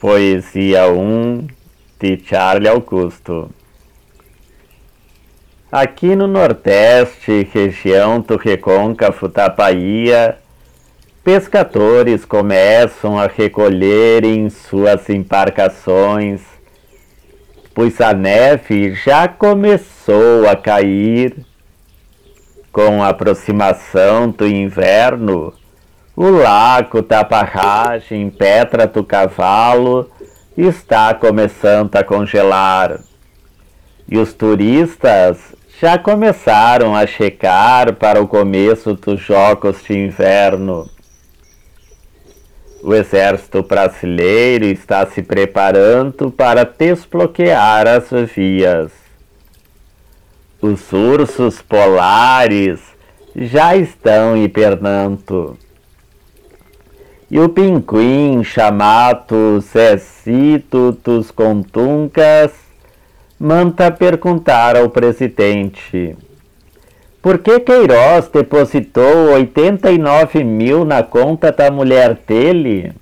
Poesia 1 de Charlie Augusto. Aqui no Nordeste, região do Recôncavo da Bahia, pescadores começam a recolher em suas embarcações, pois a neve já começou a cair. Com a aproximação do inverno, o lago da barragem Pedra do Cavalo está começando a congelar. E os turistas já começaram a checar para o começo dos Jogos de Inverno. O exército brasileiro está se preparando para desbloquear as vias. Os ursos polares já estão hibernando. E o pinguim chamado Zecito dos Contuncas manda perguntar ao presidente por que Queiroz depositou 89 mil na conta da mulher dele?